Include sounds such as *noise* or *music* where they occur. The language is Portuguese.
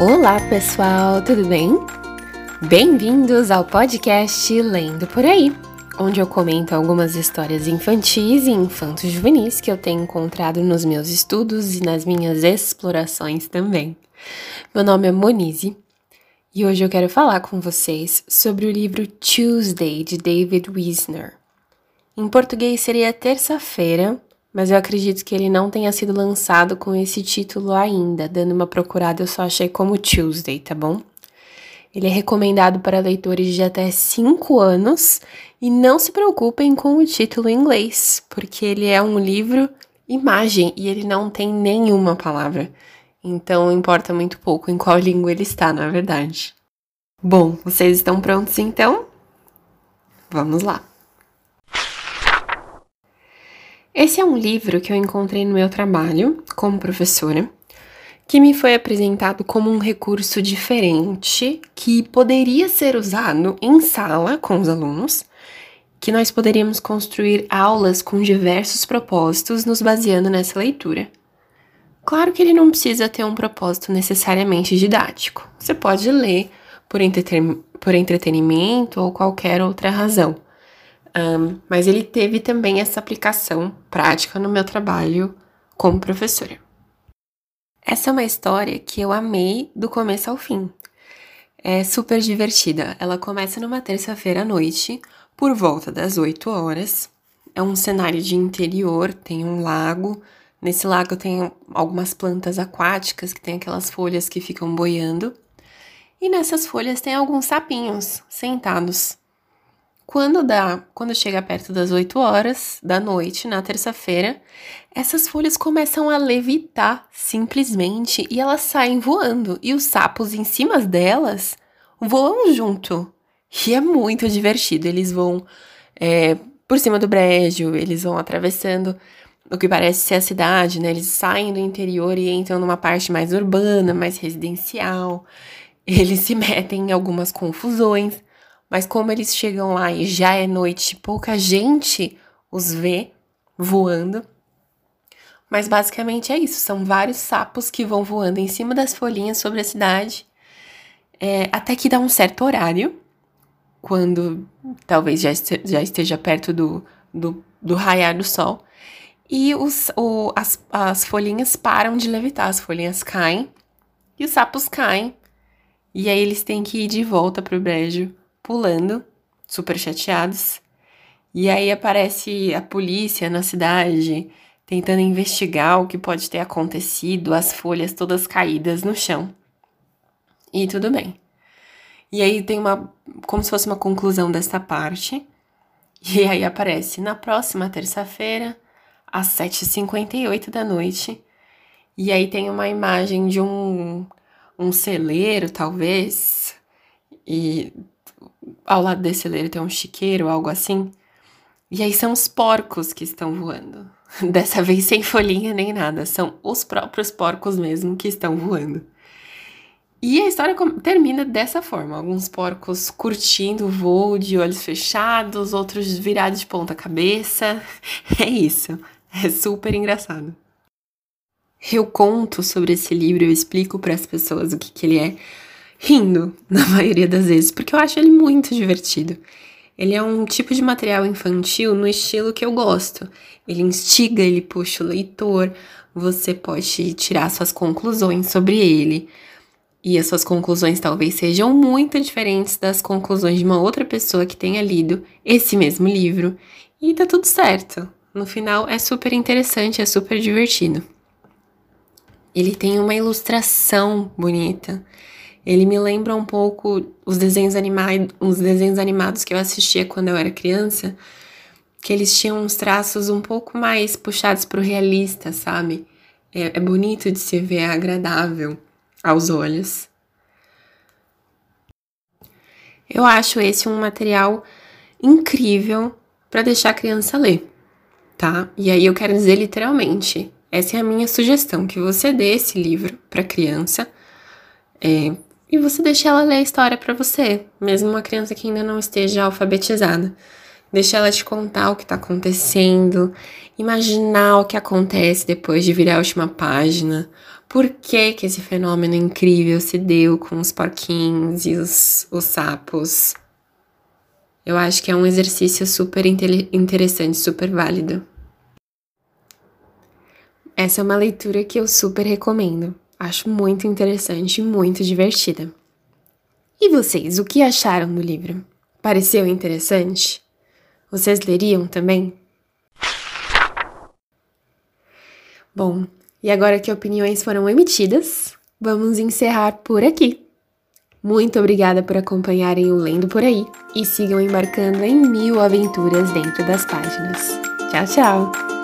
Olá, pessoal, tudo bem? Bem-vindos ao podcast Lendo por Aí, onde eu comento algumas histórias infantis e infantos juvenis que eu tenho encontrado nos meus estudos e nas minhas explorações também. Meu nome é Monize e hoje eu quero falar com vocês sobre o livro Tuesday de David Wisner. Em português seria terça-feira, mas eu acredito que ele não tenha sido lançado com esse título ainda. Dando uma procurada, eu só achei como Tuesday, tá bom? Ele é recomendado para leitores de até 5 anos e não se preocupem com o título em inglês, porque ele é um livro imagem e ele não tem nenhuma palavra. Então importa muito pouco em qual língua ele está, na verdade. Bom, vocês estão prontos então? Vamos lá! Esse é um livro que eu encontrei no meu trabalho como professora, que me foi apresentado como um recurso diferente que poderia ser usado em sala com os alunos, que nós poderíamos construir aulas com diversos propósitos nos baseando nessa leitura. Claro que ele não precisa ter um propósito necessariamente didático. Você pode ler por, por entretenimento ou qualquer outra razão. Um, mas ele teve também essa aplicação prática no meu trabalho como professora. Essa é uma história que eu amei do começo ao fim. É super divertida. Ela começa numa terça-feira à noite, por volta das 8 horas. É um cenário de interior, tem um lago. Nesse lago tem algumas plantas aquáticas que tem aquelas folhas que ficam boiando. E nessas folhas tem alguns sapinhos sentados quando dá, quando chega perto das 8 horas da noite, na terça-feira, essas folhas começam a levitar simplesmente e elas saem voando e os sapos em cima delas voam junto. E é muito divertido. Eles vão é, por cima do brejo, eles vão atravessando o que parece ser a cidade, né? Eles saem do interior e entram numa parte mais urbana, mais residencial. Eles se metem em algumas confusões. Mas como eles chegam lá e já é noite, pouca gente os vê voando. Mas basicamente é isso: são vários sapos que vão voando em cima das folhinhas sobre a cidade, é, até que dá um certo horário, quando talvez já, este, já esteja perto do, do, do raiar do sol, e os, o, as, as folhinhas param de levitar, as folhinhas caem e os sapos caem. E aí eles têm que ir de volta pro brejo pulando, super chateados. E aí aparece a polícia na cidade tentando investigar o que pode ter acontecido, as folhas todas caídas no chão. E tudo bem. E aí tem uma como se fosse uma conclusão desta parte. E aí aparece na próxima terça-feira, às 7h58 da noite. E aí tem uma imagem de um, um celeiro, talvez, e ao lado desse celeiro tem um chiqueiro, algo assim. E aí são os porcos que estão voando. *laughs* Dessa vez sem folhinha nem nada, são os próprios porcos mesmo que estão voando. E a história termina dessa forma: alguns porcos curtindo o voo de olhos fechados, outros virados de ponta cabeça. *laughs* É isso. É super engraçado. Eu conto sobre esse livro, eu explico para as pessoas o que, que ele é, rindo *laughs* na maioria das vezes, porque eu acho ele muito divertido. Ele é um tipo de material infantil no estilo que eu gosto. Ele instiga, ele puxa o leitor, você pode tirar suas conclusões sobre ele. E as suas conclusões talvez sejam muito diferentes das conclusões de uma outra pessoa que tenha lido esse mesmo livro. E tá tudo certo. No final é super interessante, é super divertido. Ele tem uma ilustração bonita. Ele me lembra um pouco os desenhos os desenhos animados que eu assistia quando eu era criança, que eles tinham uns traços um pouco mais puxados para o realista, sabe? É, é bonito de se ver, é agradável aos olhos. Eu acho esse um material incrível para deixar a criança ler, tá? E aí eu quero dizer literalmente, essa é a minha sugestão, que você dê esse livro para criança, é, e você deixa ela ler a história para você, mesmo uma criança que ainda não esteja alfabetizada. Deixa ela te contar o que está acontecendo, imaginar o que acontece depois de virar a última página. por que, que esse fenômeno incrível se deu com os porquinhos e os, os sapos. Eu acho que é um exercício super interessante, super válido. Essa é uma leitura que eu super recomendo. Acho muito interessante e muito divertida. E vocês, o que acharam do livro? Pareceu interessante? Vocês leriam também? Bom, e agora que opiniões foram emitidas, vamos encerrar por aqui. Muito obrigada por acompanharem o Lendo por aí e sigam embarcando em mil aventuras dentro das páginas. Tchau, tchau!